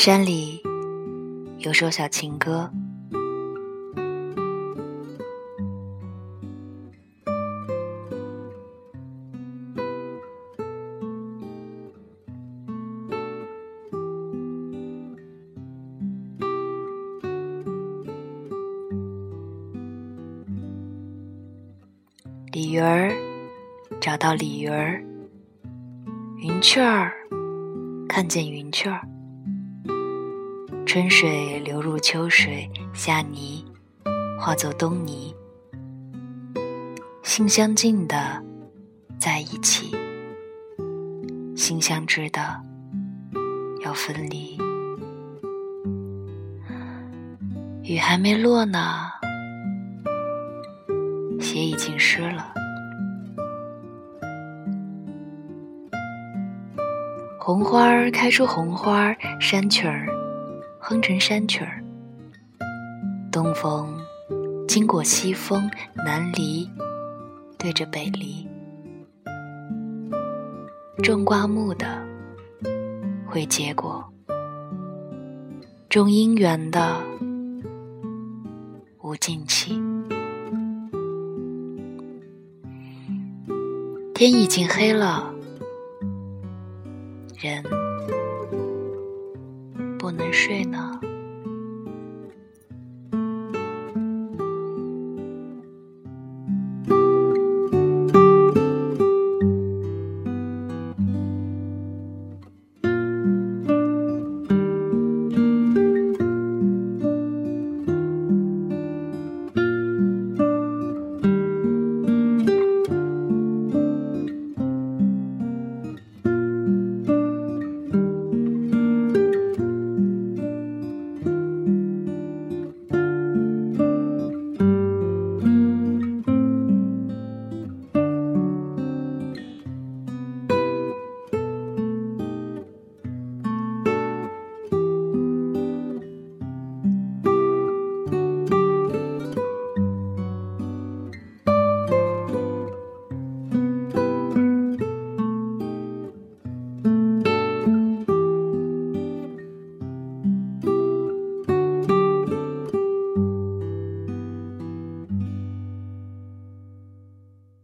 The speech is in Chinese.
山里有首小情歌。鲤鱼儿找到鲤鱼儿，云雀儿看见云雀儿。春水流入秋水，夏泥化作冬泥，心相近的在一起，心相知的要分离。雨还没落呢。鞋已经湿了，红花开出红花，山曲儿哼成山曲儿。东风经过西风，南篱对着北篱，种瓜木的会结果，种姻缘的无尽期。天已经黑了，人不能睡呢。